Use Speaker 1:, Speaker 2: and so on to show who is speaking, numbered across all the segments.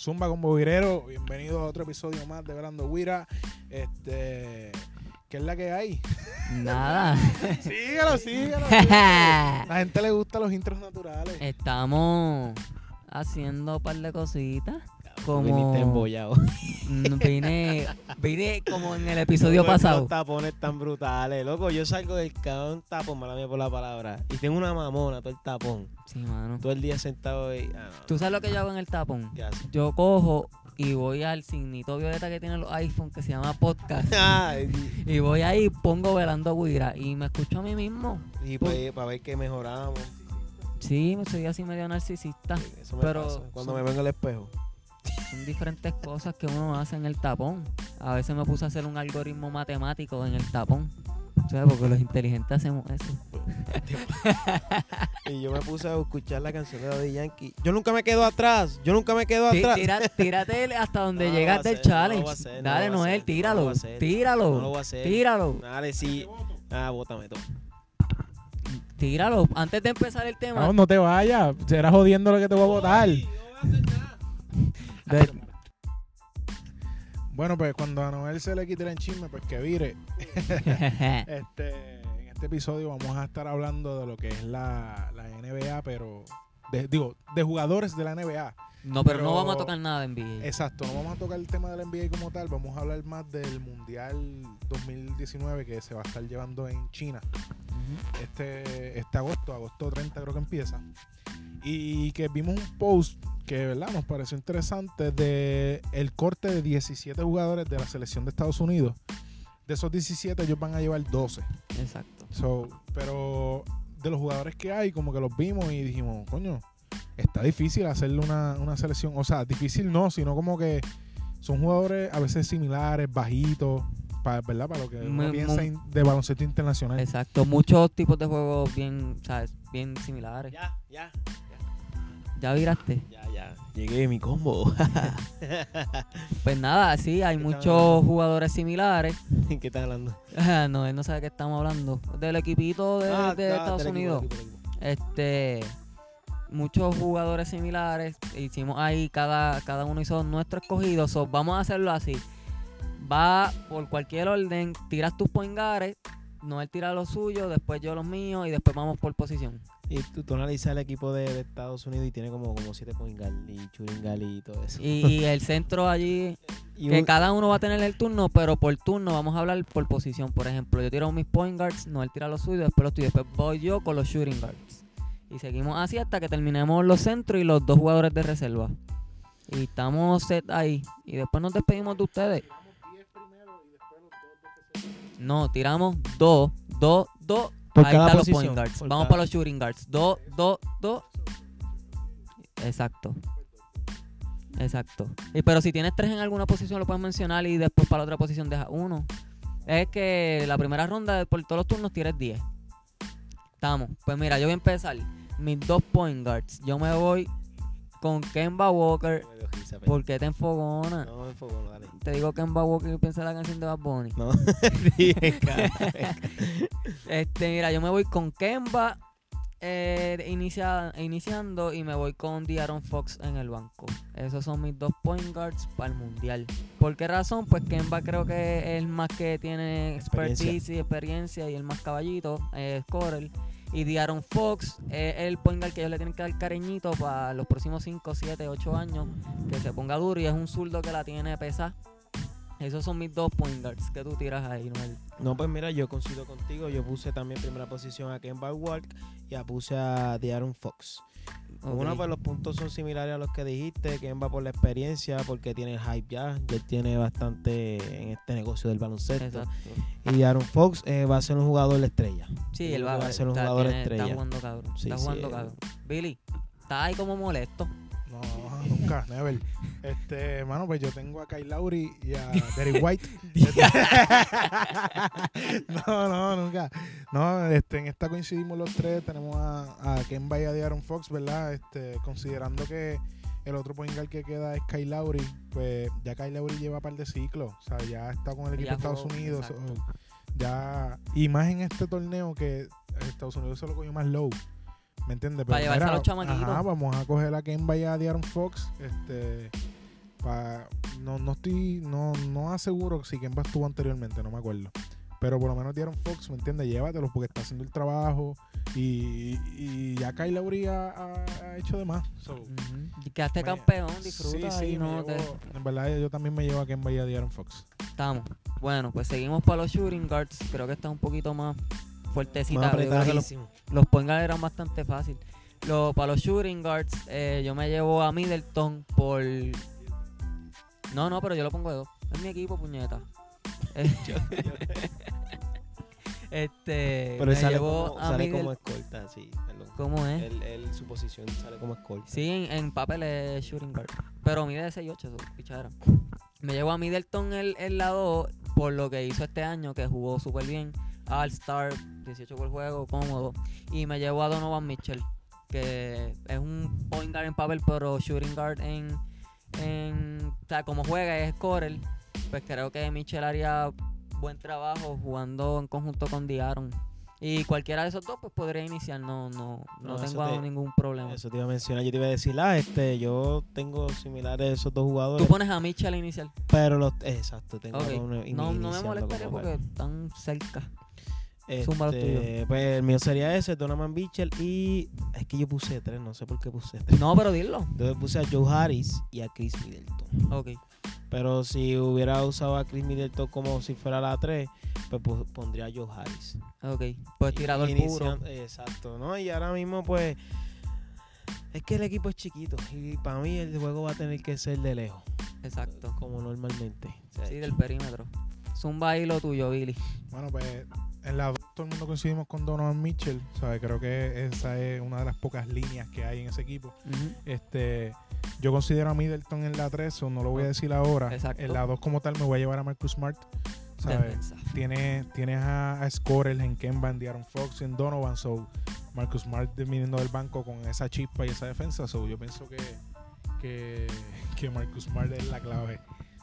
Speaker 1: Zumba con Bovirero, bienvenido a otro episodio más de Velando Guira. Este, ¿qué es la que hay?
Speaker 2: Nada.
Speaker 1: síguelo, síguelo. síguelo. La gente le gusta los intros naturales.
Speaker 2: Estamos haciendo un par de cositas. Como
Speaker 3: Viniste embollado.
Speaker 2: Mm, vine, vine como en el episodio pasado.
Speaker 3: Los tapones tan brutales. Loco, yo salgo del cabrón tapón, mala mía por la palabra. Y tengo una mamona, todo el tapón.
Speaker 2: Sí, mano.
Speaker 3: Todo el día sentado ahí. Ah, no,
Speaker 2: ¿Tú sabes lo que yo hago en el tapón?
Speaker 3: ¿Qué haces?
Speaker 2: Yo cojo y voy al signito violeta que tienen los iPhone que se llama podcast.
Speaker 3: Ay,
Speaker 2: y voy ahí, pongo velando guira y me escucho a mí mismo.
Speaker 3: y para ver que mejoramos.
Speaker 2: Sí, soy así medio narcisista.
Speaker 3: Eso me
Speaker 2: Pero
Speaker 3: pasa cuando
Speaker 2: son-
Speaker 3: me vengo al espejo.
Speaker 2: Son diferentes cosas que uno hace en el tapón. A veces me puse a hacer un algoritmo matemático en el tapón. ¿Sabes? Porque los inteligentes hacemos eso.
Speaker 3: Y yo me puse a escuchar la canción de Daddy Yankee. Yo nunca me quedo atrás. Yo nunca me quedo atrás.
Speaker 2: tira- tírate hasta donde
Speaker 3: No lo voy a
Speaker 2: llegas del
Speaker 3: hacer, no lo
Speaker 2: challenge.
Speaker 3: voy a hacer, no
Speaker 2: Dale, Noel,
Speaker 3: hacer, no lo
Speaker 2: tíralo. tíralo.
Speaker 3: No lo voy a hacer.
Speaker 2: Tíralo.
Speaker 3: Dale, sí. Ah, bótame todo.
Speaker 2: Tíralo. Antes de empezar el tema.
Speaker 1: No, no te vayas. Será jodiendo lo que te voy a votar.
Speaker 2: De-
Speaker 1: Bueno, pues cuando a Noel se le quite el enchisme, pues que vire. Este, en este episodio vamos a estar hablando de lo que es la, la NBA, pero de- digo, de jugadores de la NBA.
Speaker 2: no, pero,
Speaker 1: Pero-
Speaker 2: no vamos a tocar nada de NBA.
Speaker 1: Exacto, no vamos a tocar el tema del NBA como tal, vamos a hablar más del Mundial 2019 que se va a estar llevando en China este, este agosto, agosto 30 creo que empieza. Y que vimos un post que verdad nos pareció interesante de el corte de 17 jugadores de la selección de Estados Unidos. De esos 17 ellos van a llevar 12.
Speaker 2: Exacto.
Speaker 1: So, pero de los jugadores que hay, como que los vimos y dijimos, coño, está difícil hacerle una, una selección. O sea, difícil no, sino como que son jugadores a veces similares, bajitos, pa- ¿verdad? Para lo que uno
Speaker 2: Muy-
Speaker 1: piensa
Speaker 2: muy-
Speaker 1: in- de baloncesto internacional.
Speaker 2: Exacto. Muchos tipos de juegos bien, ¿sabes? Bien similares.
Speaker 3: Ya, ya,
Speaker 2: ¿Ya viraste?
Speaker 3: ya, ya. Llegué mi combo.
Speaker 2: Pues nada, sí, hay
Speaker 3: ¿Qué
Speaker 2: muchos
Speaker 3: hablando?
Speaker 2: jugadores similares.
Speaker 3: ¿Qué estás hablando?
Speaker 2: no, él no sabe de qué estamos hablando. Del equipito de,
Speaker 3: Ah,
Speaker 2: de
Speaker 3: ah,
Speaker 2: Estados
Speaker 3: del
Speaker 2: Unidos.
Speaker 3: equipo, equipo.
Speaker 2: Este, muchos jugadores similares. Hicimos ahí, cada, cada uno hizo nuestro escogido. So, vamos a hacerlo así. Va por cualquier orden, tiras tus poingares, no él tira los suyos, después yo los míos y después vamos por posición.
Speaker 3: Y tú, tú analizas el equipo de, de Estados Unidos y tiene como, como siete point guard y guard y todo eso.
Speaker 2: Y, y el centro allí,
Speaker 3: Y
Speaker 2: que
Speaker 3: un-
Speaker 2: cada uno va a tener el turno, pero por turno vamos a hablar por posición. Por ejemplo, yo tiro mis point guards, no él tira los suyos, después los tuyos, después voy yo con los shooting guards. Y seguimos así hasta que terminemos los centros y los dos jugadores de reserva. Y estamos set ahí. Y después nos despedimos de ustedes. No, tiramos dos, dos, dos.
Speaker 3: Por
Speaker 2: ahí
Speaker 3: cada
Speaker 2: están los
Speaker 3: posición,
Speaker 2: point guards.
Speaker 3: por
Speaker 2: Vamos
Speaker 3: cada-
Speaker 2: para los shooting guards. Dos, dos, dos. Exacto. Exacto. Y, pero si tienes tres en alguna posición lo puedes mencionar y después para la otra posición deja uno. Es que la primera ronda por todos los turnos tienes 10. Estamos. Pues mira, yo voy a empezar. Mis dos point guards. Yo me voy con Kemba Walker. ¿Por qué te enfogona?
Speaker 3: No, me enfocó, no, dale.
Speaker 2: Te digo Kemba Walker y piensa en la canción de Bad Bunny.
Speaker 3: No.
Speaker 2: Este, mira, yo me voy con Kemba eh, inicia- iniciando y me voy con Diaron Fox en el banco. Esos son mis dos point guards para el mundial. ¿Por qué razón? Pues Kemba creo que es el más que tiene
Speaker 3: Experiencia.
Speaker 2: expertise y experiencia y el más caballito, es scorer. Y Diaron Fox es el point guard que ellos le tienen que dar cariñito para los próximos 5, 7, 8 años. Que se ponga duro y es un zurdo que la tiene pesada. Esos son mis dos point guards que tú tiras ahí, Noel.
Speaker 3: No, pues mira, yo coincido contigo. Yo puse también primera posición a Kemba Walk y puse a De'Aaron Fox. Uno,
Speaker 2: Ok.
Speaker 3: pues los puntos son similares a los que dijiste. Kemba por la experiencia, porque tiene el hype ya. Ya él tiene bastante en este negocio del baloncesto.
Speaker 2: Exacto.
Speaker 3: Y De'Aaron Fox eh, va a ser un jugador de estrella.
Speaker 2: Sí, él va,
Speaker 3: va a ser un
Speaker 2: está-
Speaker 3: jugador
Speaker 2: tiene-
Speaker 3: estrella.
Speaker 2: Está jugando cabrón.
Speaker 3: Sí,
Speaker 2: está
Speaker 3: sí,
Speaker 2: jugando
Speaker 3: él-
Speaker 2: cabrón. Billy, está ahí como molesto.
Speaker 1: No, nunca, never. Este, mano, pues yo tengo a Kyle Lowry y a Derek White. no, no, nunca. No, este, en esta coincidimos los tres. Tenemos a, a Kemba y a De'Aaron Fox, ¿verdad? Este, considerando que el otro point guard que queda es Kyle Lowry, pues ya Kyle Lowry lleva un par de ciclos. O sea, ya está con el equipo
Speaker 2: Ya
Speaker 1: de Estados
Speaker 2: jugó,
Speaker 1: Unidos.
Speaker 2: exacto.
Speaker 1: ya, y más en este torneo que Estados Unidos se lo cogió más low. ¿Me entiendes?
Speaker 2: Para llevarse a los chamaquitos.
Speaker 1: ajá, vamos a coger a Kemba y a De'Aaron Fox. Este, Pa- no, no estoy, no, no aseguro si Kemba estuvo anteriormente, no me acuerdo. Pero por lo menos dieron Fox, ¿me entiendes? Llévatelos porque está haciendo el trabajo. Y, y ya Kyle Lowry ha, hecho de más. So,
Speaker 2: Quedaste
Speaker 1: me-
Speaker 2: campeón, disfruta
Speaker 1: Sí,
Speaker 2: y
Speaker 1: sí,
Speaker 2: no te-
Speaker 1: llevo- en verdad yo también me llevo a Kemba y a De'Aaron Fox.
Speaker 2: Estamos. Bueno, pues seguimos para los shooting guards. Creo que está un poquito más fuertecita. Los, los point guards eran bastante fácil. Lo, para los shooting guards, eh, yo me llevo a Middleton por. No, no, pero yo lo pongo de dos. Es mi equipo, puñeta. Eh, este.
Speaker 3: Pero él sale,
Speaker 2: llevo
Speaker 3: como,
Speaker 2: a
Speaker 3: sale como escolta, sí. perdón.
Speaker 2: ¿Cómo es?
Speaker 3: Él, él, su posición sale como escolta.
Speaker 2: Sí, en, en papel es shooting guard. Pero mide de 6'8, eso, pichadera. Me llevo a Middleton el, el lado por lo que hizo este año, que jugó súper bien. All-Star, 18 por juego, cómodo. Y me llevo a Donovan Mitchell, que es un point guard en papel, pero shooting guard en. o sea, como juega es scorer. Pues creo que Mitchell haría buen trabajo jugando en conjunto con Diaron. Y cualquiera de esos dos pues podría iniciar, no, no, no, tengo
Speaker 3: te-
Speaker 2: ningún problema.
Speaker 3: Eso te iba a mencionar. Yo te iba a decir, ah, este, yo tengo similares a esos dos jugadores.
Speaker 2: Tú pones a Mitchell inicial.
Speaker 3: Pero los. Exacto, tengo
Speaker 2: Ok.
Speaker 3: a uno
Speaker 2: No, no me molestaría porque están cerca.
Speaker 3: Este,
Speaker 2: zumba los tuyos.
Speaker 3: Pues el mío sería ese, Donovan Mitchell. Y es que yo puse tres, no sé por qué puse tres.
Speaker 2: No, pero dilo.
Speaker 3: Entonces puse a Joe Harris y a Chris Middleton.
Speaker 2: Ok.
Speaker 3: Pero si hubiera usado a Chris Middleton como si fuera la 3, pues pu- pondría a Joe Harris.
Speaker 2: Ok. Pues tirador puro.
Speaker 3: Iniciando- Exacto, ¿no? Y ahora mismo, pues. Es que el equipo es chiquito. Y para mí el juego va a tener que ser de lejos.
Speaker 2: Exacto.
Speaker 3: Como normalmente.
Speaker 2: Sí, del perímetro. Zumba ahí lo tuyo, Billy.
Speaker 1: Bueno, pues en la todo el mundo coincidimos con Donovan Mitchell. ¿sabes? Creo que esa es una de las pocas líneas que hay en ese equipo. Este, yo considero a Middleton en la 3, o no lo voy a decir ahora.
Speaker 2: Exacto.
Speaker 1: En la 2 como tal me voy a llevar a Marcus Smart. ¿sabes? Tienes, tienes a, a Scorers en Kemba, en De'Aaron Fox y en Donovan. So, Marcus Smart viniendo del banco con esa chispa y esa defensa. So, yo pienso que, que, que Marcus Smart es la clave.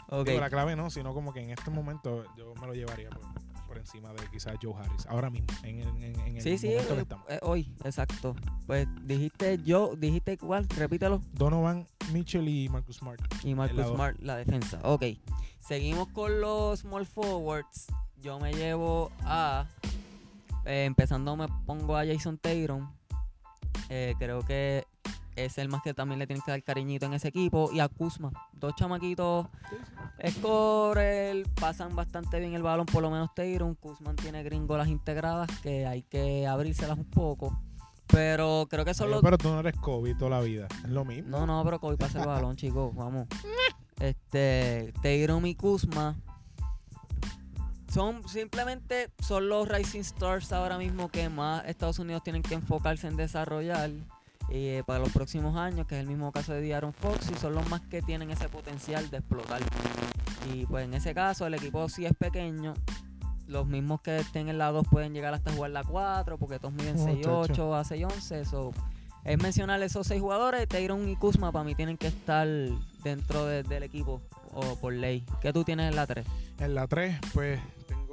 Speaker 2: Ok.
Speaker 1: Digo, la clave no, sino como que en este momento yo me lo llevaría por, por encima de quizás Joe Harris. Ahora mismo, en, en- en- en el
Speaker 2: Sí, sí,
Speaker 1: momento que
Speaker 2: eh,
Speaker 1: estamos.
Speaker 2: eh, hoy, exacto. Pues dijiste yo, dijiste igual, repítelo.
Speaker 1: Donovan, Mitchell y Marcus Smart.
Speaker 2: Y Marcus. Smart, la defensa. Ok. Seguimos con los small forwards. Yo me llevo a. eh, empezando, me pongo a Jason. Eh, creo que es el más que también le tienen que dar cariñito en ese equipo. Y a Kuzma. Dos chamaquitos. Scorer, pasan bastante bien el balón, por lo menos Tatum. Kuzman tiene gringolas integradas que hay que abrírselas un poco. Pero creo que son los.
Speaker 1: pero tú no eres Kobe toda la vida. Es lo mismo.
Speaker 2: No, no, pero Kobe pasa el balón, chicos. Vamos. Este, Tatum y Kuzma son simplemente son los Rising Stars ahora mismo que más Estados Unidos tienen que enfocarse en desarrollar eh, para los próximos años, que es el mismo caso de De'Aaron Fox, y son los más que tienen ese potencial de explotar. Y pues en ese caso el equipo sí es pequeño. Los mismos que estén en la 2 pueden llegar hasta jugar la 4, porque todos miden
Speaker 1: Muchacho.
Speaker 2: 6'8 a 6'11. Eso es mencionar esos seis jugadores. Tatum y Kuzma para mí tienen que estar dentro de- del equipo o por ley. ¿Qué tú tienes en la 3?
Speaker 1: En la 3, pues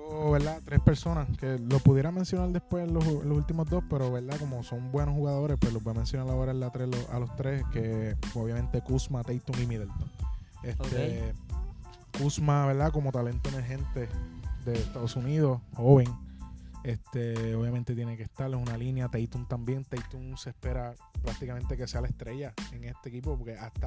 Speaker 1: tengo, ¿verdad? Tres personas que lo pudiera mencionar después en los, en los últimos dos, pero, ¿verdad? Como son buenos jugadores, pues los voy a mencionar ahora en la 3 lo- a los tres, que obviamente Kuzma, Tatum y Middleton. Este, Kuzma, ¿verdad? Como talento emergente de Estados Unidos, joven. Este, obviamente tiene que estar en una línea. Tatum también. Tatum se espera prácticamente que sea la estrella en este equipo, porque hasta,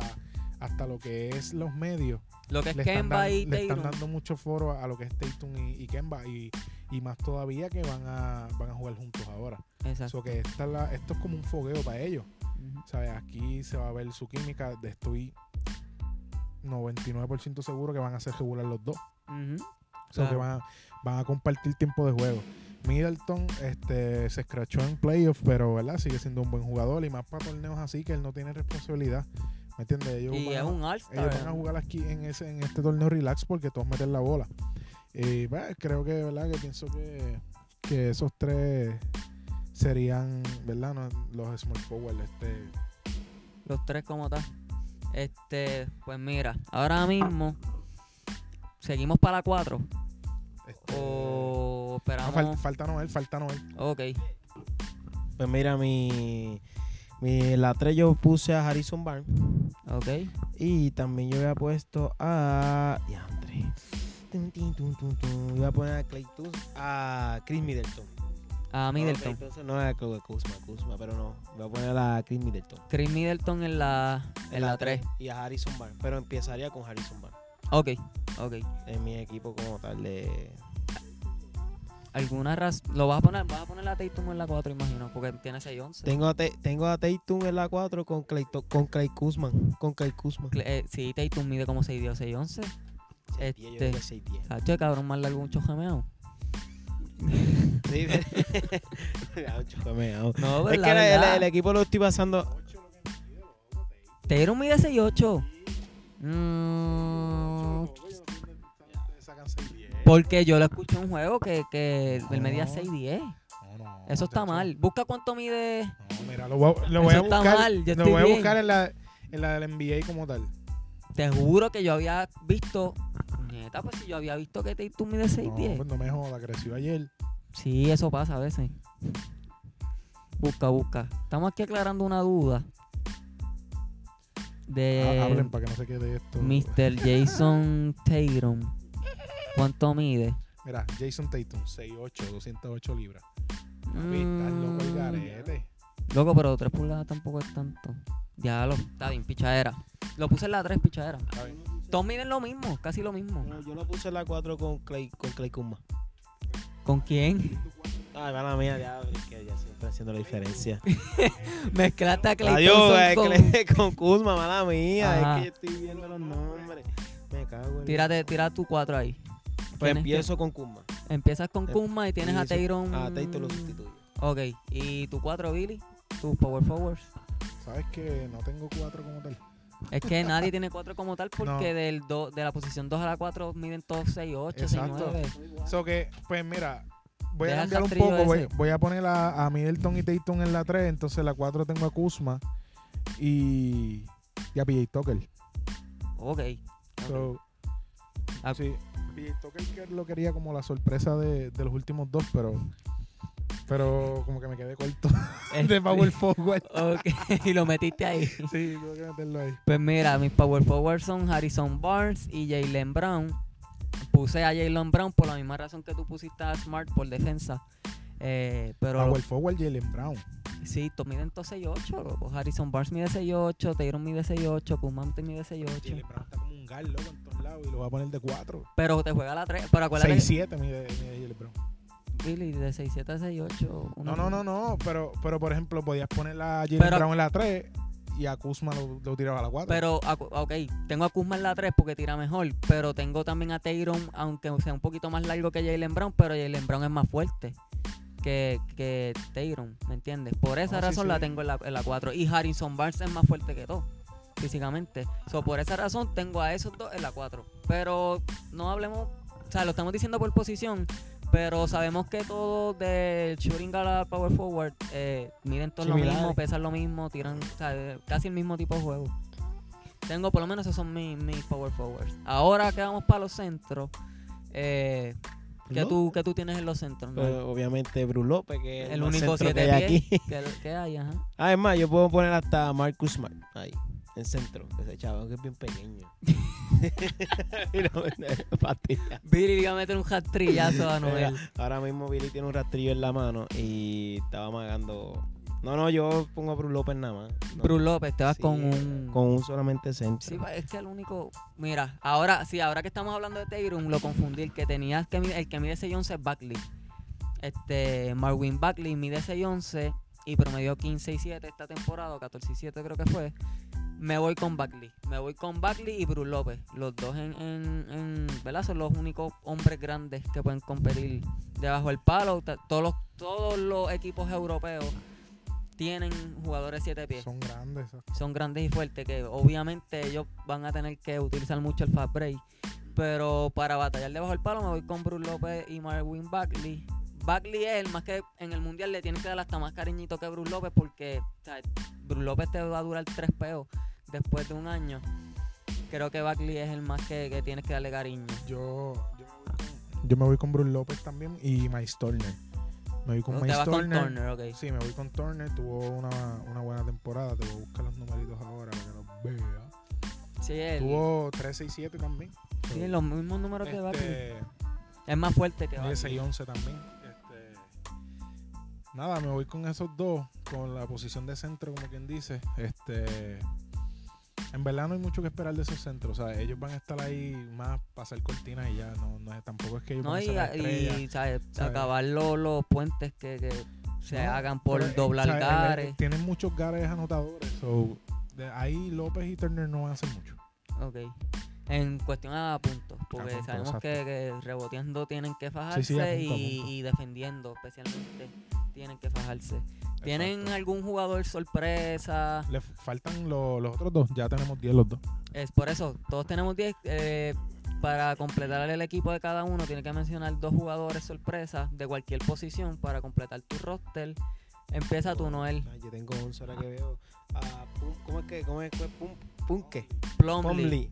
Speaker 1: hasta lo que es los medios
Speaker 2: Lo que es Kemba
Speaker 1: dan-
Speaker 2: y
Speaker 1: le están dando mucho foro a lo que es Tatum y, y Kemba y, y más todavía que van a van a jugar juntos ahora.
Speaker 2: Exacto.
Speaker 1: So que esta es la- esto es como un fogueo para ellos. ¿sabes? Aquí se va a ver su química. de- Estoy 99% seguro que van a ser regular los dos.
Speaker 2: Ujú.
Speaker 1: So que van a, van a compartir tiempo de juego. Middleton este, se escrachó en playoffs, pero ¿verdad? sigue siendo un buen jugador y más para torneos así que él no tiene responsabilidad. ¿Me entiendes? Ellos
Speaker 2: Y
Speaker 1: van
Speaker 2: es
Speaker 1: a-
Speaker 2: un
Speaker 1: ellos van a jugar aquí en ese en este torneo relax porque todos meten la bola. Y pues, creo que, ¿verdad? Que pienso que, que esos tres serían, ¿verdad? No, los small forward. Este,
Speaker 2: Los tres como tal. Este, pues mira, ahora mismo seguimos para la 4
Speaker 1: este,
Speaker 2: o esperamos.
Speaker 1: fal- falta Noel, falta Noel.
Speaker 2: ok,
Speaker 3: Pues mira, mi Mi, la 3 yo puse a Harrison Barnes.
Speaker 2: Ok.
Speaker 3: Y también yo había puesto a. Tum, tum. Iba a poner a Clay Tus- a Chris Middleton.
Speaker 2: A Middleton.
Speaker 3: No, Thompson no es a Chloe Kuzma, Kuzma, pero no. Voy a poner a Chris Middleton.
Speaker 2: Chris Middleton en la, en la 3.
Speaker 3: Y a Harrison Barnes. Pero empezaría con Harrison Barnes.
Speaker 2: Ok, ok.
Speaker 3: En mi equipo como tal de.
Speaker 2: ¿Alguna razón? ¿Lo vas a poner? ¿Vas a poner la Tatum en la 4, imagino? Porque tiene 6-11.
Speaker 3: Tengo a, Te- tengo a Tatum en la 4 con Clay, con Clay Kuzman. Con Clay Kuzman.
Speaker 2: Eh, sí, Tatum mide como 6 10 6-11.
Speaker 3: 6'10", yo
Speaker 2: Este-
Speaker 3: creo que 6'10".
Speaker 2: Sacho, cabrón, más largo un chojameado.
Speaker 3: Sí, chocomeado.
Speaker 2: No,
Speaker 3: Es
Speaker 2: pues,
Speaker 3: que
Speaker 2: la
Speaker 3: el, el- equipo lo estoy pasando.
Speaker 2: Tatum mide 6-8. Mm,
Speaker 1: Sacan 6-10.
Speaker 2: Porque yo lo escuché en un juego que, que él medía
Speaker 1: No.
Speaker 2: 6-10.
Speaker 1: No, no,
Speaker 2: Eso está
Speaker 1: muchacho.
Speaker 2: mal. Busca cuánto mide.
Speaker 1: No, mira, lo voy a, lo voy
Speaker 2: Eso
Speaker 1: a
Speaker 2: está
Speaker 1: buscar.
Speaker 2: mal, yo
Speaker 1: lo voy a
Speaker 2: bien.
Speaker 1: buscar en la, en la del NBA como tal.
Speaker 2: Te juro que yo había visto. Neta, pues si yo había visto que Tatum mide 6'10.
Speaker 1: No, pues no me joda, creció ayer.
Speaker 2: Sí, eso pasa a veces. Busca, busca. Estamos aquí aclarando una duda. De
Speaker 1: Ha- Hablen para que no se quede esto.
Speaker 2: Mr. Jason Tatum. ¿Cuánto mide?
Speaker 1: Mira, Jason Tatum, 6'8, 208 libras. Papi, estás loco el
Speaker 2: Mm,
Speaker 1: garete.
Speaker 2: Loco, pero 3 pulgadas tampoco es tanto. Ya lo, está bien, pichadera. Lo puse en la 3, pichadera.
Speaker 1: Está bien.
Speaker 2: Todos miden lo mismo, casi lo mismo.
Speaker 3: No, yo lo puse en la 4 con Clay, con Clay Kuzma.
Speaker 2: ¿Con quién?
Speaker 3: Ay, mala mía, ya, que ya siempre haciendo la diferencia.
Speaker 2: Mezclaste a Clay
Speaker 3: Adiós,
Speaker 2: Thompson
Speaker 3: eh,
Speaker 2: con-
Speaker 3: Clay- con Kuzma, mala mía.
Speaker 2: Ajá.
Speaker 3: Es que yo estoy viendo los nombres. Me cago en.
Speaker 2: Tírate, tira tu 4 ahí.
Speaker 3: Pues
Speaker 2: que-
Speaker 3: empiezo con Kuzma.
Speaker 2: Empiezas con
Speaker 3: Em-
Speaker 2: Kuzma y tienes a Tatum.
Speaker 3: A Tatum lo sustituyo.
Speaker 2: Ok, ¿y tu 4, Billy? Tus power forwards.
Speaker 1: Sabes que no tengo 4 como tal.
Speaker 2: Es que nadie tiene 4 como tal porque
Speaker 1: No.
Speaker 2: del do- de la posición 2 a la 4 miden todos 6, 8, 6,
Speaker 1: Exacto.
Speaker 2: 9.
Speaker 1: So que, pues mira, voy
Speaker 2: Deja
Speaker 1: a cambiar un poco. Voy, voy a poner a, a Middleton y Tatum en la 3. Entonces la 4 tengo a Kuzma y, y a PJ Tucker.
Speaker 2: Ok.
Speaker 1: So,
Speaker 2: Ah.
Speaker 1: sí, Tucker que lo quería como la sorpresa de, de los últimos dos, pero pero como que me quedé corto
Speaker 2: Este-
Speaker 1: de power forward.
Speaker 2: Ok, y lo metiste ahí.
Speaker 1: Sí, tengo que meterlo ahí.
Speaker 2: Pues mira, mis power forwards son Harrison Barnes y Jalen Brown. Puse a Jalen Brown por la misma razón que tú pusiste a Smart por defensa. Eh, pero
Speaker 1: Power forward Jalen Brown.
Speaker 2: Sí, todos miden todos 6'8, loco. Harrison Barnes mide 6'8, Taylor mide 6'8, Kuzman te mide 6'8.
Speaker 1: Jalen Brown está como un gal, loco, en todos lados y lo voy a poner de 4.
Speaker 2: Pero te juega la 3. Pero acuérdate
Speaker 1: 6-7 mide, mide
Speaker 2: que Billy de 6'7 a 6'8.
Speaker 1: No, no, no, no, pero, pero por ejemplo, podías poner a Jalen Brown en la 3 y a Kuzma lo, lo tiraba a la 4.
Speaker 2: Pero, ok, tengo a Kuzma en la 3 porque tira mejor, pero tengo también a Tayron, aunque sea un poquito más largo que Jalen Brown, pero Jalen Brown es más fuerte que, que Tayron, ¿me entiendes? Por esa
Speaker 1: sí,
Speaker 2: razón
Speaker 1: sí.
Speaker 2: la tengo en la, en la 4. Y Harrison Barnes es más fuerte que todo, físicamente. So, por esa razón tengo a esos dos en la 4. Pero no hablemos, o sea, lo estamos diciendo por posición, pero sabemos que todos del shooting al power forward eh, miden todos lo mismo, pesan lo mismo, tiran o sea, casi el mismo tipo de juego. Tengo por lo menos esos son mis, mis power forwards. Ahora que vamos para los centros, eh, ¿qué,
Speaker 3: ¿No?
Speaker 2: tú, ¿qué tú tienes en los centros?
Speaker 3: Pues, obviamente Bruce López, que es
Speaker 2: el único
Speaker 3: centro que
Speaker 2: siete
Speaker 3: hay aquí.
Speaker 2: que, que hay, ajá.
Speaker 3: Ah, es más, yo puedo poner hasta Marcus Smart ahí, en centro. Ese chavo que es bien pequeño. Mira.
Speaker 2: Billy iba a meter un hat-trillazo a Noel.
Speaker 3: Ahora mismo Billy tiene un rastrillo en la mano y estaba amagando. No, no, yo pongo a Bruce López nada más. No,
Speaker 2: Bruce López, te vas
Speaker 3: Sí,
Speaker 2: con un...
Speaker 3: Con un solamente centro.
Speaker 2: Sí, es que el único... Mira, ahora sí, ahora que estamos hablando de Tatum, lo confundí. El que tenías que mide- el que mide 6'11 es Buckley. Este, Marvin Buckley mide 6'11 y promedió 15 y 7 esta temporada, o 14 y 7 creo que fue. Me voy con Buckley. Me voy con Buckley y Bruce López. Los dos en, en, en- ¿verdad? Son los únicos hombres grandes que pueden competir debajo del palo. Todos los, todos los equipos europeos tienen jugadores 7 pies
Speaker 1: Son grandes.
Speaker 2: son grandes y fuertes que obviamente ellos van a tener que utilizar mucho el fast break. Pero para batallar debajo del palo me voy con Bruce López y Marvin Bagley. Bagley es el más que en el mundial le tienen que dar hasta más cariñito que Bruce López porque o sea, Bruce López te va a durar tres peos después de un año. Creo que Bagley es el más que, que tienes que darle cariño.
Speaker 1: Yo, yo, me voy con, yo me voy con Bruce López también y Miles Turner. Me voy con
Speaker 2: Te
Speaker 1: Miles
Speaker 2: vas con
Speaker 1: Turner.
Speaker 2: Turner, ok.
Speaker 1: Sí, me voy con Turner. Tuvo una, una buena temporada. Te voy a buscar los numeritos ahora para que los vea.
Speaker 2: Sí, el,
Speaker 1: Tuvo 3-6-7 también.
Speaker 2: sí, los mismos números de Bagley.
Speaker 1: este,
Speaker 2: Es más fuerte que
Speaker 1: Mide
Speaker 2: Bagley.
Speaker 1: 6-11 también. Este, nada, me voy con esos dos. Con la posición de centro, como quien dice. Este. En verdad no hay mucho que esperar de esos centros. O sea, ellos van a estar ahí más para hacer cortinas y ya. No, no es, tampoco es que ellos
Speaker 2: No,
Speaker 1: van a
Speaker 2: y,
Speaker 1: ser la estrella.
Speaker 2: y, ¿sabes?
Speaker 1: ¿sabes?
Speaker 2: acabar los, los puentes que, que se
Speaker 1: No,
Speaker 2: hagan por
Speaker 1: pero, eh,
Speaker 2: doblar gares.
Speaker 1: Tienen muchos gares anotadores. So, de ahí López y Turner no van a hacer mucho.
Speaker 2: Ok. En cuestión a puntos, porque sabemos que, que reboteando tienen que fajarse
Speaker 1: sí, a punto, a
Speaker 2: y,
Speaker 1: punto.
Speaker 2: y defendiendo especialmente tienen que fajarse. ¿Tienen
Speaker 1: Exacto.
Speaker 2: algún jugador sorpresa?
Speaker 1: Le faltan lo- los otros dos. Ya tenemos 10 los dos.
Speaker 2: Es por eso, todos tenemos 10. eh, para completar el equipo de cada uno, tiene que mencionar dos jugadores sorpresa de cualquier posición para completar tu roster. Empieza tú, Noel.
Speaker 3: Ah, yo tengo 11 ahora que veo. Ah, Pum- ¿Cómo es que? ¿Cómo es que? Pum, Punke.
Speaker 2: Plumlee.
Speaker 3: Plumlee.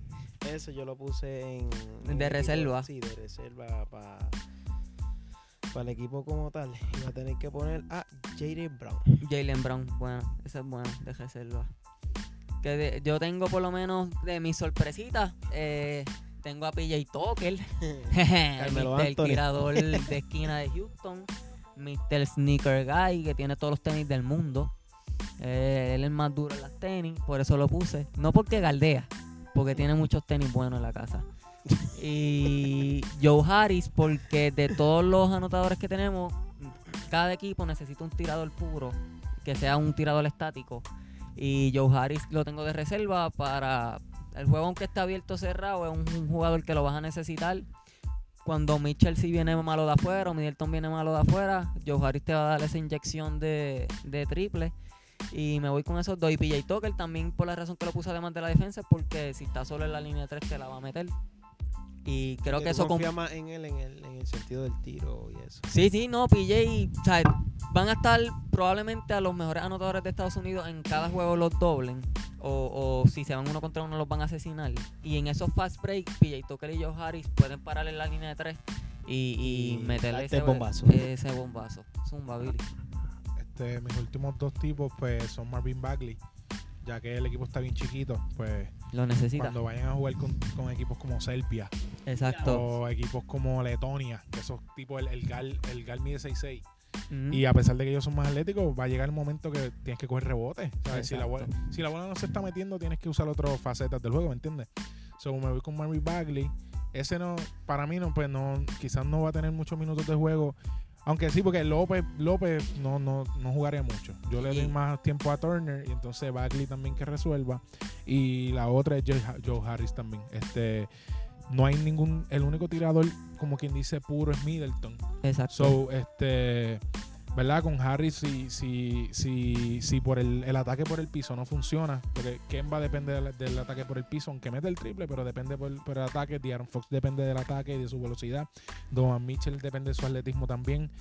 Speaker 3: Eso yo lo puse en. en
Speaker 2: De
Speaker 3: el equipo-
Speaker 2: reserva.
Speaker 3: sí, de reserva para. Para el equipo como tal. Iba a tener que poner a Jaden Brown.
Speaker 2: Jalen Brown, bueno, ese es bueno, de reserva. Que de- yo tengo por lo menos de mis sorpresitas, eh, tengo a PJ Tucker, el tirador de esquina de Houston, Mr. Sneaker Guy, que tiene todos los tenis del mundo. Eh, él es el más duro en las tenis, por eso lo puse. No porque galdea, porque tiene muchos tenis buenos en la casa. Y Joe Harris, porque de todos los anotadores que tenemos, cada equipo necesita un tirador puro, que sea un tirador estático. Y Joe Harris lo tengo de reserva para el juego, aunque está abierto cerrado, es un, un jugador que lo vas a necesitar. Cuando Mitchell sí viene malo de afuera o Middleton viene malo de afuera, Joe Harris te va a dar esa inyección de, triple. Y me voy con esos dos. Y PJ Tucker también por la razón que lo puse además de la defensa, porque si está solo en la línea 3 te la va a meter. Y creo que eso... con-
Speaker 3: confía más en él en el, en el sentido del tiro y eso.
Speaker 2: Sí, sí, no, PJ, o sea, van a estar probablemente a los mejores anotadores de Estados Unidos en cada juego los doblen. O, o si se van uno contra uno los van a asesinar. Y en esos fast break, PJ Tucker y Joe Harris pueden parar en la línea de tres y, y
Speaker 3: Y
Speaker 2: meterle ese
Speaker 3: bombazo.
Speaker 2: Ese bombazo. Zumba, Billy.
Speaker 1: Este, mis últimos dos tipos pues son Marvin Bagley. Ya que el equipo está bien chiquito, pues
Speaker 2: Lo necesita.
Speaker 1: cuando vayan a jugar con, con equipos como Serbia
Speaker 2: Exacto.
Speaker 1: o equipos como Letonia, que esos tipos, el, el Gal, el Gal mide 6'6".
Speaker 2: Ujú.
Speaker 1: Y a pesar de que ellos son más atléticos, va a llegar el momento que tienes que coger rebote. ¿sabes? Si, la bola, si la bola no se está metiendo, tienes que usar otras facetas del juego, ¿me entiendes? So, me voy con Marvin Bagley. Ese no, para mí no, pues no, quizás no va a tener muchos minutos de juego. Aunque sí, porque López, López no, no, no jugaría mucho. Yo le doy más tiempo a Turner y entonces Bagley también que resuelva. Y la otra es Joe, Joe Harris también. Este, no hay ningún, el único tirador, como quien dice, puro es Middleton.
Speaker 2: Exacto.
Speaker 1: So, este, ¿verdad? Con Harris, si, si, si, si por el, el ataque por el piso no funciona, porque Kemba depende del, del ataque por el piso, aunque mete el triple, pero depende por, por el ataque. De'Aaron Fox depende del ataque y de su velocidad. Donovan Mitchell depende de su atletismo también.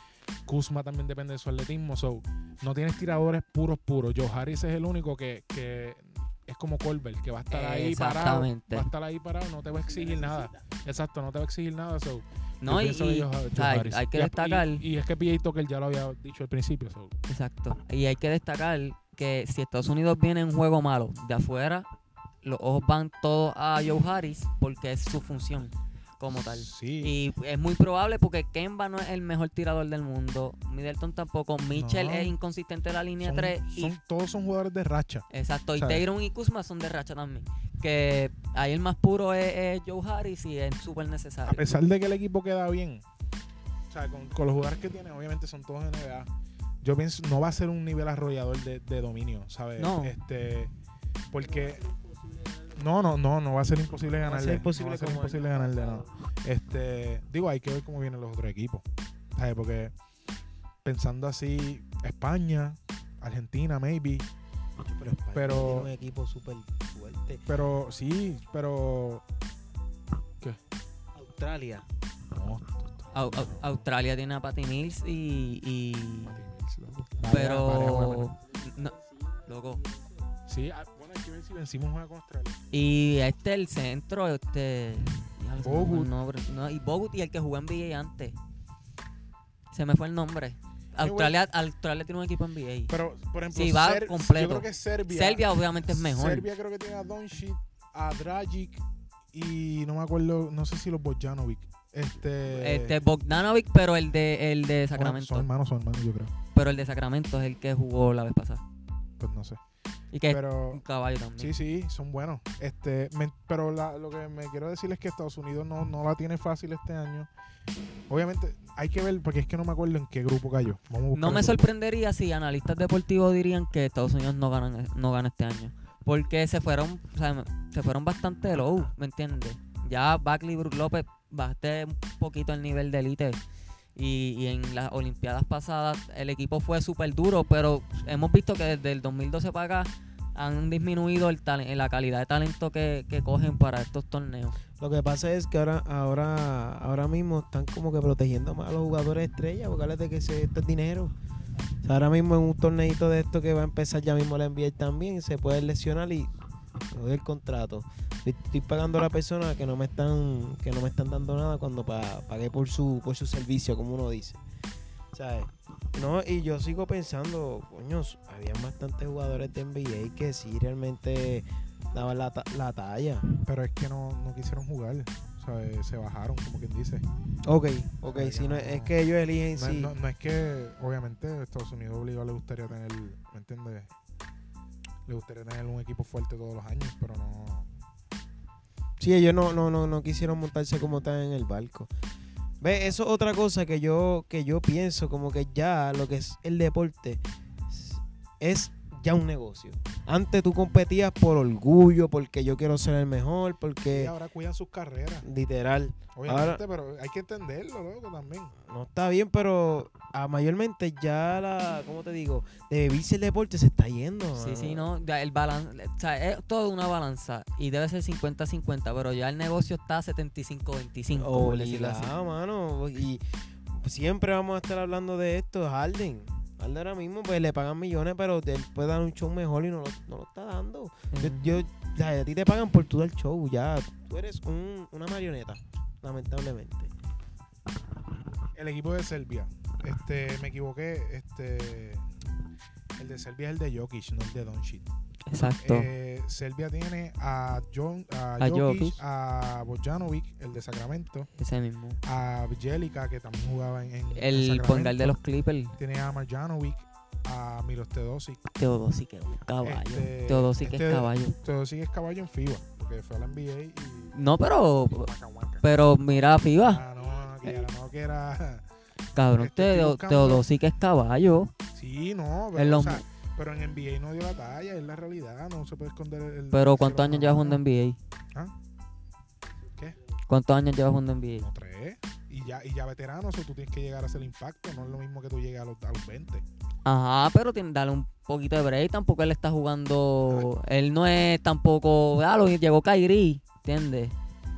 Speaker 1: Kuzma también depende de su atletismo. So, no tienes tiradores puros, puros. Joe Harris es el único que, que es como Colbert, que va a estar ahí parado. Va a estar ahí parado, no te va a exigir nada. Exacto, no te va a exigir nada. So,
Speaker 2: no, y, hay- que destacar.
Speaker 1: Y, y es que PJ Tucker ya lo había dicho al principio. so,
Speaker 2: Exacto. Y hay que destacar que si Estados Unidos viene en un juego malo de afuera, los ojos van todos a Joe Harris porque es su función como tal.
Speaker 1: Sí.
Speaker 2: Y es muy probable porque Kemba no es el mejor tirador del mundo. Middleton tampoco. Mitchell
Speaker 1: No.
Speaker 2: es inconsistente en la línea
Speaker 1: son-
Speaker 2: 3. y,
Speaker 1: todos son jugadores de racha.
Speaker 2: exacto. Y. Tayron y Kuzma son de racha también. Que ahí el más puro es, es Joe Harris y es súper
Speaker 1: A
Speaker 2: necesario.
Speaker 1: pesar de que el equipo queda bien, o sea, con, con los jugadores que tiene, obviamente son todos NBA. Yo pienso, no va a ser un nivel arrollador de, de dominio, ¿sabes?
Speaker 2: No.
Speaker 1: Este, porque no, no, no, no va a ser imposible
Speaker 3: Va a
Speaker 1: ganarle.
Speaker 3: ser imposible
Speaker 1: no va a ser imposible ganarle, no. Este, digo, hay que ver cómo vienen los otros equipos, ¿sabes? Porque pensando así, España, Argentina, maybe,
Speaker 3: Pero, España
Speaker 1: Pero-
Speaker 3: tiene un equipo súper fuerte.
Speaker 1: pero sí, pero
Speaker 3: Australia.
Speaker 1: no,
Speaker 2: Au- au- Australia tiene a Patty Mills y. y-
Speaker 1: Vale, vale,
Speaker 2: pero. No, loco.
Speaker 1: Sí, ah, que ver si vencimos una con Australia.
Speaker 2: Y este, el centro, este.
Speaker 1: Bogut.
Speaker 2: nombre. No, y Bogut y el que jugó en NBA antes. Se me fue el nombre. Australia, Australia tiene un equipo NBA.
Speaker 1: Pero, por ejemplo,
Speaker 2: Sí, va
Speaker 1: Ser-
Speaker 2: completo.
Speaker 1: yo creo que Serbia.
Speaker 2: Serbia obviamente es mejor.
Speaker 1: Serbia creo que tiene a Doncic, a Dragic y no me acuerdo, no sé si los Bojanovic. Este,
Speaker 2: Este Bogdanovic, pero el de el de Sacramento.
Speaker 1: Son hermanos, son hermanos, yo creo.
Speaker 2: Pero el de Sacramento es el que jugó la vez pasada.
Speaker 1: Pues no sé.
Speaker 2: Y que es
Speaker 1: Pero
Speaker 2: un caballo también.
Speaker 1: sí, sí, son buenos. Este, me- pero la- lo que me quiero decir es que Estados Unidos no, no la tiene fácil este año. Obviamente hay que ver, porque es que no me acuerdo en qué grupo cayó. Vamos a buscar
Speaker 2: No me sorprendería si analistas deportivos dirían que Estados Unidos no ganan no gana este año. Porque se fueron, o sea, se fueron bastante low, ¿me entiendes? Ya Buckley y Brook López bajaste un poquito el nivel de élite. Y, y en las Olimpiadas pasadas el equipo fue súper duro, pero hemos visto que desde el 2012 para acá han disminuido el la calidad de talento que, que cogen para estos torneos.
Speaker 3: Lo que pasa es que ahora, ahora, ahora mismo están como que protegiendo más a los jugadores estrellas, porque hablas de que se, esto es dinero. Ahora mismo en un torneito de esto que va a empezar ya mismo la NBA también, se puede lesionar y me doy el contrato. Estoy, estoy pagando a la persona que no me están, que no me están dando nada cuando pa- pagué por su, por su servicio, como uno dice. ¿Sabes? No, y yo sigo pensando, coños, había bastantes jugadores de NBA que sí realmente daban la, la talla.
Speaker 1: Pero es que no, no quisieron jugar. Sea, eh, se bajaron, como quien dice.
Speaker 3: Ok, ok, si no,
Speaker 1: no.
Speaker 3: es que ellos eligen
Speaker 1: No,
Speaker 3: sí.
Speaker 1: no- no es que, obviamente, Estados Unidos obligado le gustaría tener, ¿me entiendes? Le gustaría tener un equipo fuerte todos los años, pero no.
Speaker 3: Sí, ellos no, no, no, no quisieron montarse como tal en el barco. Ve, eso es otra cosa que yo, que yo pienso, como que ya lo que es el deporte es- es ya un negocio. Antes tú competías por orgullo, porque yo quiero ser el mejor,
Speaker 1: Y
Speaker 3: porque
Speaker 1: ahora cuidan sus carreras.
Speaker 3: literal,
Speaker 1: Obviamente, pero hay que entenderlo, loco, también.
Speaker 3: no está bien, pero ah, mayormente ya la, ¿cómo te digo? De vivirse el deporte se está yendo.
Speaker 2: Sí, sí, no, ya el balance, o sea, es todo una balanza y debe ser 50-50, pero ya el negocio está 75-25, por decirlo así.
Speaker 3: Obligado, mano. Y siempre vamos a estar hablando de esto. Harden. Harden ahora mismo pues le pagan millones, pero él puede dar un show mejor y no lo, no lo está dando. Yo, yo- a ti te pagan por tu dar show, ya. Tú eres un- una marioneta, lamentablemente.
Speaker 1: El equipo de Serbia. Este, me equivoqué. Este. El de Serbia es el de Jokic, no el de Doncic.
Speaker 2: Exacto.
Speaker 1: Eh, Serbia tiene a, John, a,
Speaker 2: A
Speaker 1: Jokic,
Speaker 2: Jokic.
Speaker 1: a Bojanovic, el de Sacramento,
Speaker 2: Ese mismo.
Speaker 1: a Bjelica, que también jugaba en, en
Speaker 2: El guard de los Clippers,
Speaker 1: Tiene a Marjanovic, a Milos Teodosic.
Speaker 2: Teodosic es un caballo.
Speaker 1: Este,
Speaker 2: Teodosic que
Speaker 1: este-
Speaker 2: es caballo.
Speaker 1: Teodosic es caballo en FIBA, porque fue a la NBA y...
Speaker 2: No, pero
Speaker 1: waka.
Speaker 2: pero mira, FIBA,
Speaker 1: Ah, no, que era, no, que era...
Speaker 2: cabrón, Teodosic que es caballo.
Speaker 1: Sí, no,
Speaker 2: En
Speaker 1: pero,
Speaker 2: los
Speaker 1: o sea, pero en NBA no dio la talla, es la realidad, no se puede esconder el...
Speaker 2: Pero ¿cuántos años llevas jugando
Speaker 1: mano.
Speaker 2: NBA?
Speaker 1: ¿Ah? ¿Qué?
Speaker 2: ¿Cuántos años llevas jugando NBA?
Speaker 1: No, tres. Y ya, y ya veterano, o sea, tú tienes que llegar a hacer impacto, no es lo mismo que tú llegues a los, a los 20.
Speaker 2: Ajá, pero tiene, dale un poquito de break. Tampoco él está jugando. Él no es tampoco. Ah, lo llegó Kairi, ¿entiendes?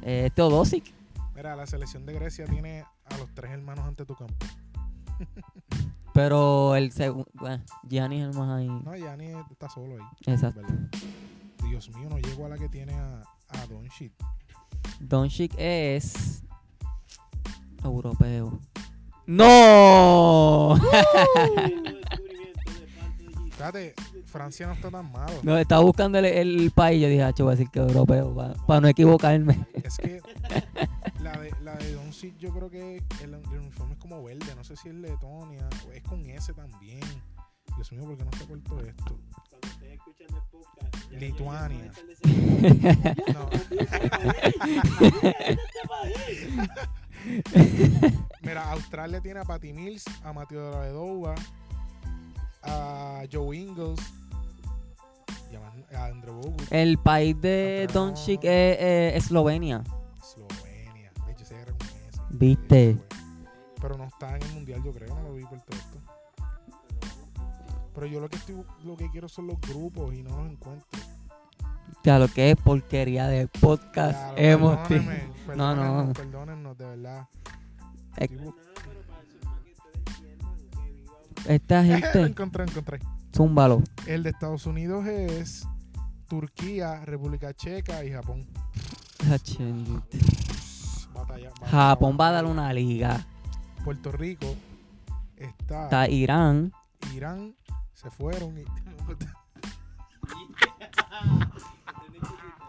Speaker 2: Eh, Teodosic.
Speaker 1: Mira, la selección de Grecia tiene a los tres hermanos ante tu campo.
Speaker 2: Pero el segundo. Bueno, Giannis es el más ahí.
Speaker 1: No, Gianni está solo ahí.
Speaker 2: Exacto.
Speaker 1: ¿verdad? Dios mío, no llego a la que tiene a, a Doncic.
Speaker 2: Doncic es. Europeo. ¡No!
Speaker 1: Fíjate, Francia no está tan malo.
Speaker 2: no, estaba buscando el, el país. Yo dije, ah, voy a decir que europeo. Para no equivocarme.
Speaker 1: Es que la de, la de Doncic yo creo que el, el uniforme es como verde. No sé si es Letonia o es con S también. Dios mío, ¿por qué no está puesto esto? Lituania. No. Mira, Australia tiene a Patty Mills, a Mateo de la Vedova, a Joe Ingles, y a Andrew Bogut,
Speaker 2: El país de
Speaker 1: no.
Speaker 2: Doncic es eh, Eslovenia.
Speaker 1: Eslovenia.
Speaker 2: ¿Viste?
Speaker 1: Pero no está en el mundial, yo creo, no lo vi por esto. Pero yo lo que estoy, lo que quiero son los grupos y no los encuentro.
Speaker 2: Ya lo que es porquería de podcast
Speaker 1: Claro,
Speaker 2: hemos
Speaker 1: perdónenme,
Speaker 2: tenido. No, no.
Speaker 1: perdónennos, de verdad.
Speaker 2: Eh, Esta
Speaker 1: lo
Speaker 2: gente,
Speaker 1: encontré, encontré.
Speaker 2: zúmbalo.
Speaker 1: El de Estados Unidos es Turquía, República Checa y Japón. Batalla,
Speaker 2: Japón va a dar una liga.
Speaker 1: Puerto Rico, está,
Speaker 2: Está Irán.
Speaker 1: Irán, se fueron y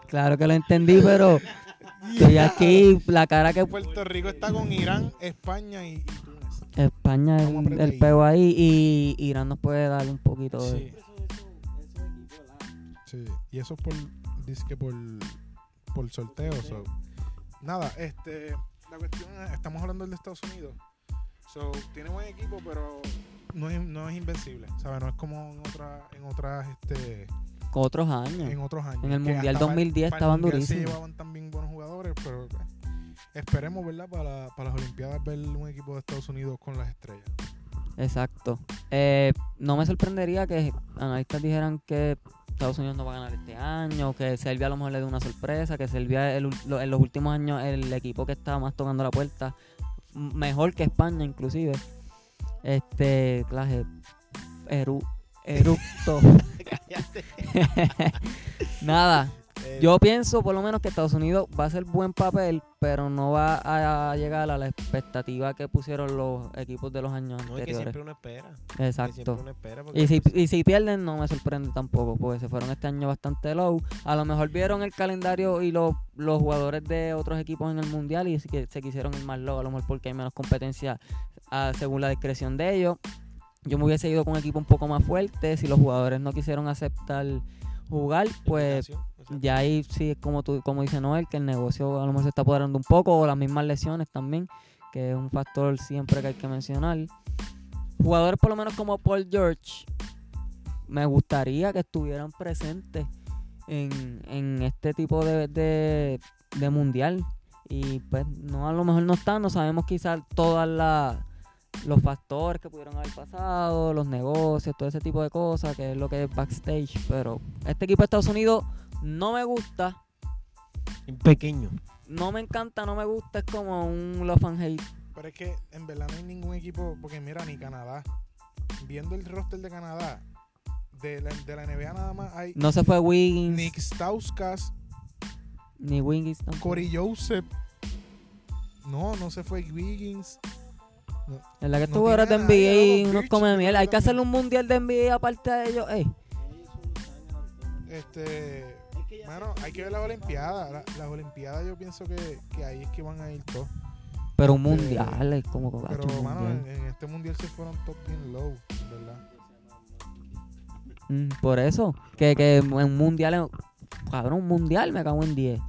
Speaker 2: Claro que lo entendí, pero estoy aquí, la cara que
Speaker 1: Puerto Rico está con Irán, España y, y Túnez.
Speaker 2: España
Speaker 1: a
Speaker 2: el, peo ahí y Irán nos puede dar un poquito de...
Speaker 1: Sí. Sí, y eso es por, dice que por, por sorteo. so. Nada, este, la cuestión es, estamos hablando del de Estados Unidos. So, tiene buen equipo, pero no es, no es invencible, ¿sabes? No es como en, otra, en otras, este,
Speaker 2: otros años.
Speaker 1: en otros años.
Speaker 2: En el Mundial
Speaker 1: hasta para-
Speaker 2: 2010
Speaker 1: para el
Speaker 2: estaban durísimos.
Speaker 1: Se llevaban también buenos jugadores, pero eh, esperemos, ¿verdad? Para, para las Olimpiadas ver un equipo de Estados Unidos con las estrellas.
Speaker 2: Exacto. Eh, no me sorprendería que analistas dijeran que Estados Unidos no va a ganar este año, que Serbia a lo mejor le dé una sorpresa, que Serbia el lo- en los últimos años el equipo que está más tocando la puerta, mejor que España inclusive. Este, clase, eru, eructo. Nada, yo pienso por lo menos que Estados Unidos va a hacer buen papel, pero no va a llegar a la expectativa que pusieron los equipos de los años
Speaker 3: no es que
Speaker 2: anteriores.
Speaker 3: siempre uno espera. que
Speaker 2: Exacto.
Speaker 3: siempre uno espera porque
Speaker 2: Y si,
Speaker 3: pues,
Speaker 2: y si pierden, no me sorprende tampoco, porque se fueron este año bastante low. A lo mejor vieron el calendario y los, los jugadores de otros equipos en el mundial y se, se quisieron ir más low, a lo mejor porque hay menos competencia ah, según la discreción de ellos. Yo me hubiese ido con un equipo un poco más fuerte. Si los jugadores no quisieron aceptar jugar, pues
Speaker 3: exacto.
Speaker 2: Ya ahí sí, como, tú, como dice Noel, que el negocio a lo mejor se está apoderando un poco, o las mismas lesiones también, que es un factor siempre que hay que mencionar. Jugadores por lo menos como Paul George, me gustaría que estuvieran presentes en, en este tipo de, de, de mundial. Y pues no, a lo mejor no están, no sabemos quizás todas las los factores que pudieron haber pasado, los negocios, todo ese tipo de cosas, que es lo que es backstage. Pero este equipo de Estados Unidos no me gusta,
Speaker 3: Pequeño.
Speaker 2: no me encanta, no me gusta, es como un love and hate.
Speaker 1: Pero es que en verdad no hay ningún equipo, porque mira, ni Canadá. Viendo el roster de Canadá, de la, de la NBA nada más hay
Speaker 2: No se fue Wiggins,
Speaker 1: Nick Stauskas,
Speaker 2: ni Wiggins tampoco.
Speaker 1: Corey Joseph. No, no se fue Wiggins.
Speaker 2: En la que
Speaker 1: no
Speaker 2: tú eres de NBA,
Speaker 1: los
Speaker 2: unos come miel. Hay que hacerle un mundial de NBA aparte de ellos. Ey,
Speaker 1: Este, bueno, hay que ver las Olimpiadas. La- las Olimpiadas yo pienso que, que ahí es que van a ir todos.
Speaker 2: pero un
Speaker 1: Este,
Speaker 2: mundial, es como que
Speaker 1: Pero,
Speaker 2: un
Speaker 1: mano,
Speaker 2: mundial.
Speaker 1: en, en este mundial se fueron top bien low, ¿verdad?
Speaker 2: Mm, por eso, que, que en mundial, cabrón, un mundial me cago en 10.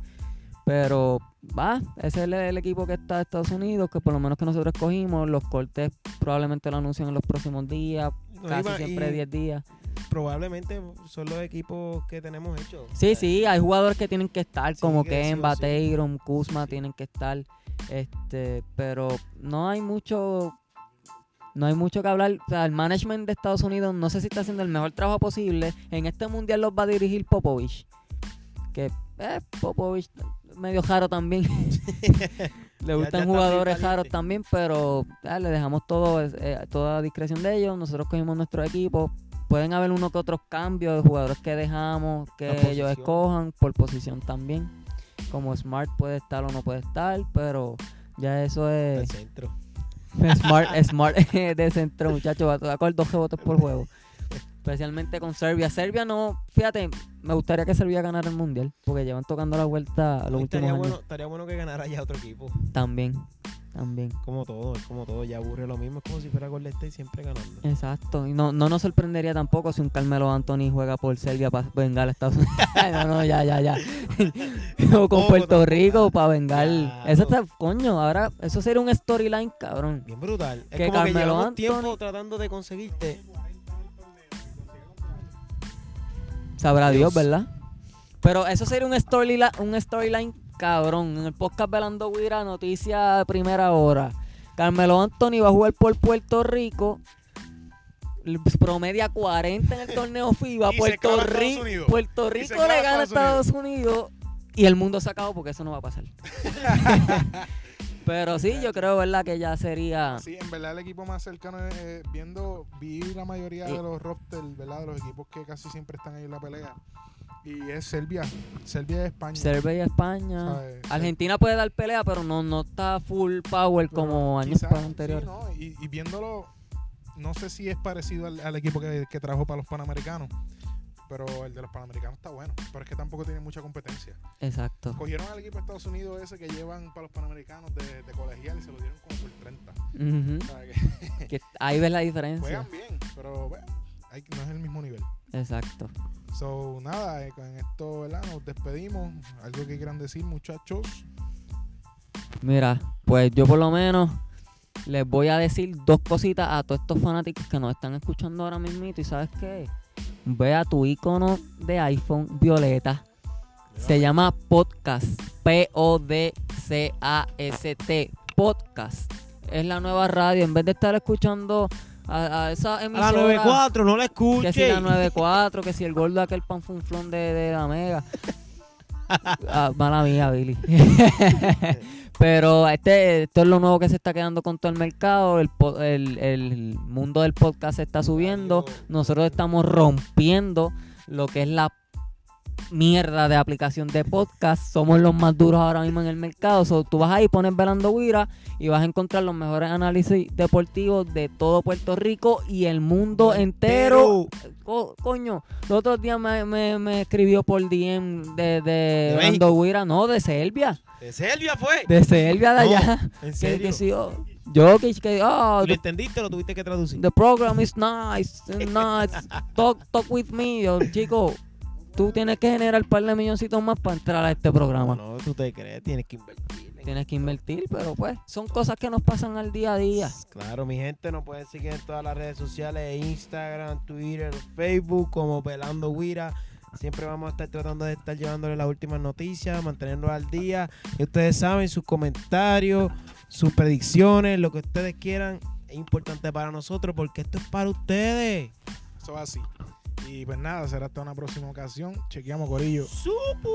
Speaker 2: Pero va, ese es el, el equipo que está de Estados Unidos, que por lo menos que nosotros escogimos. Los cortes probablemente lo anuncian en los próximos días,
Speaker 3: No,
Speaker 2: casi siempre
Speaker 3: y
Speaker 2: 10 días.
Speaker 3: Probablemente son los equipos que tenemos hechos.
Speaker 2: Sí, sí, hay jugadores que tienen que estar,
Speaker 3: Sí,
Speaker 2: como
Speaker 3: que sí.
Speaker 2: Tatum, Kuzma,
Speaker 3: Sí.
Speaker 2: tienen que estar. Este, pero no hay mucho. No hay mucho que hablar. O sea, el management de Estados Unidos no sé si está haciendo el mejor trabajo posible. En este mundial los va a dirigir Popovich. Que eh, Popovich medio jaro también. le gustan jugadores jaros también, pero eh, le dejamos todo, eh, toda discreción de ellos. Nosotros cogimos nuestro equipo. Pueden haber uno que otros cambios de jugadores que dejamos, que ellos escojan por posición también. Como Smart puede estar o no puede estar, pero ya eso es
Speaker 3: centro.
Speaker 2: Smart, Smart de centro, muchachos, va a coger 12 votos por juego. Especialmente con Serbia. Serbia no, fíjate, me gustaría que Serbia ganara el mundial, porque llevan tocando la vuelta los últimos
Speaker 3: estaría,
Speaker 2: años.
Speaker 3: bueno, estaría bueno que ganara ya otro equipo.
Speaker 2: También, también.
Speaker 3: Como todo, es como todo. Ya aburre lo mismo. Es como si fuera Golden State siempre ganando.
Speaker 2: Exacto, y no, no nos sorprendería tampoco si un Carmelo Anthony juega por Serbia para vengar a Estados Unidos. no, no, ya, ya, ya. o con
Speaker 3: Tampoco,
Speaker 2: Puerto. Rico para vengar. Eso está, coño, ahora, eso sería un storyline, cabrón.
Speaker 3: Bien brutal. Es
Speaker 2: Que
Speaker 3: como que
Speaker 2: Carmelo
Speaker 3: llevamos
Speaker 2: Anthony-
Speaker 3: tiempo tratando de conseguirte.
Speaker 2: Sabrá Dios,
Speaker 3: Dios.
Speaker 2: ¿verdad? Pero eso sería un storyline, un storyline cabrón. En el podcast Velando Guira, noticia de primera hora. Carmelo Anthony va a jugar por Puerto Rico. Promedia 40 en el torneo FIBA. Puerto, Rico
Speaker 1: Unidos.
Speaker 2: Puerto Rico le gana a
Speaker 1: Estados
Speaker 2: Estados Unidos. Y el mundo se acabó porque eso no va a pasar. Pero sí, yo creo, ¿verdad? Que ya sería.
Speaker 1: Sí, en verdad el equipo más cercano, es, eh, viendo, vi la mayoría de los rosters, ¿verdad? De los equipos que casi siempre están ahí en la pelea. Y es Serbia. Serbia y España.
Speaker 2: Serbia y España.
Speaker 1: ¿sabes?
Speaker 2: Argentina puede dar pelea, pero no, no está full power
Speaker 1: Pero
Speaker 2: como años
Speaker 1: quizás,
Speaker 2: anteriores.
Speaker 1: sí, ¿no? y, y viéndolo, no sé si es parecido al, al equipo que, que trajo para los Panamericanos, pero el de los Panamericanos está bueno. Pero es que tampoco tiene mucha competencia.
Speaker 2: Exacto.
Speaker 1: Cogieron al equipo de Estados Unidos ese que llevan para los Panamericanos de, de colegial y se lo dieron como por 30.
Speaker 2: Ujú.
Speaker 1: O sea, que
Speaker 2: Que ahí ves la diferencia.
Speaker 1: juegan bien, pero bueno, hay- no es el mismo nivel.
Speaker 2: Exacto.
Speaker 1: So, nada, eh, con esto ¿verdad? nos despedimos. Algo que quieran decir, muchachos.
Speaker 2: Mira, pues yo por lo menos les voy a decir dos cositas a todos estos fanáticos que nos están escuchando ahora mismito. ¿Y sabes qué? Ve a tu icono de iPhone violeta. Se llama Podcast. P-O-D-C-A-S-T. Podcast. Es la nueva radio. En vez de estar escuchando a, a esa
Speaker 3: A la
Speaker 2: emisora...
Speaker 3: 94, no la escuche.
Speaker 2: Que si la 94, que si el gordo aquel panfunflón de, de la mega. Ah, mala mía, Billy. Pero este, esto es lo nuevo que se está quedando con todo el mercado. El, el- el mundo del podcast se está subiendo. Nosotros estamos rompiendo lo que es la mierda de aplicación de podcast. Somos los más duros ahora mismo en el mercado. So, tú vas ahí, pones Velando Guira y vas a encontrar los mejores análisis deportivos de todo Puerto Rico y el mundo entero. Co- coño, los otros días me, me- me escribió por DM de, de,
Speaker 3: ¿De
Speaker 2: Velando? Guira. No, de Serbia.
Speaker 3: ¿De Serbia fue?
Speaker 2: De Serbia de
Speaker 3: No,
Speaker 2: allá.
Speaker 3: ¿En serio?
Speaker 2: que yo, yo que, que oh,
Speaker 3: ¿Lo
Speaker 2: the,
Speaker 3: entendiste o lo tuviste que traducir?
Speaker 2: the program is nice, nice. Talk, talk with me. Chico, tú tienes que generar un par de milloncitos más para entrar a este programa.
Speaker 3: No, tú te crees, tienes que invertir.
Speaker 2: Tienes que invertir, pero pues son cosas que nos pasan al día a día.
Speaker 3: Claro, mi gente nos pueden seguir en todas las redes sociales, Instagram, Twitter, Facebook, como Pelando Guira. Siempre vamos a estar tratando de estar llevándole las últimas noticias, mantenernos al día. Y ustedes saben, sus comentarios, sus predicciones, lo que ustedes quieran, es importante para nosotros porque esto es para ustedes.
Speaker 1: Eso es así. Y pues nada, será hasta una próxima ocasión. Chequeamos, Corillo.
Speaker 3: Supu.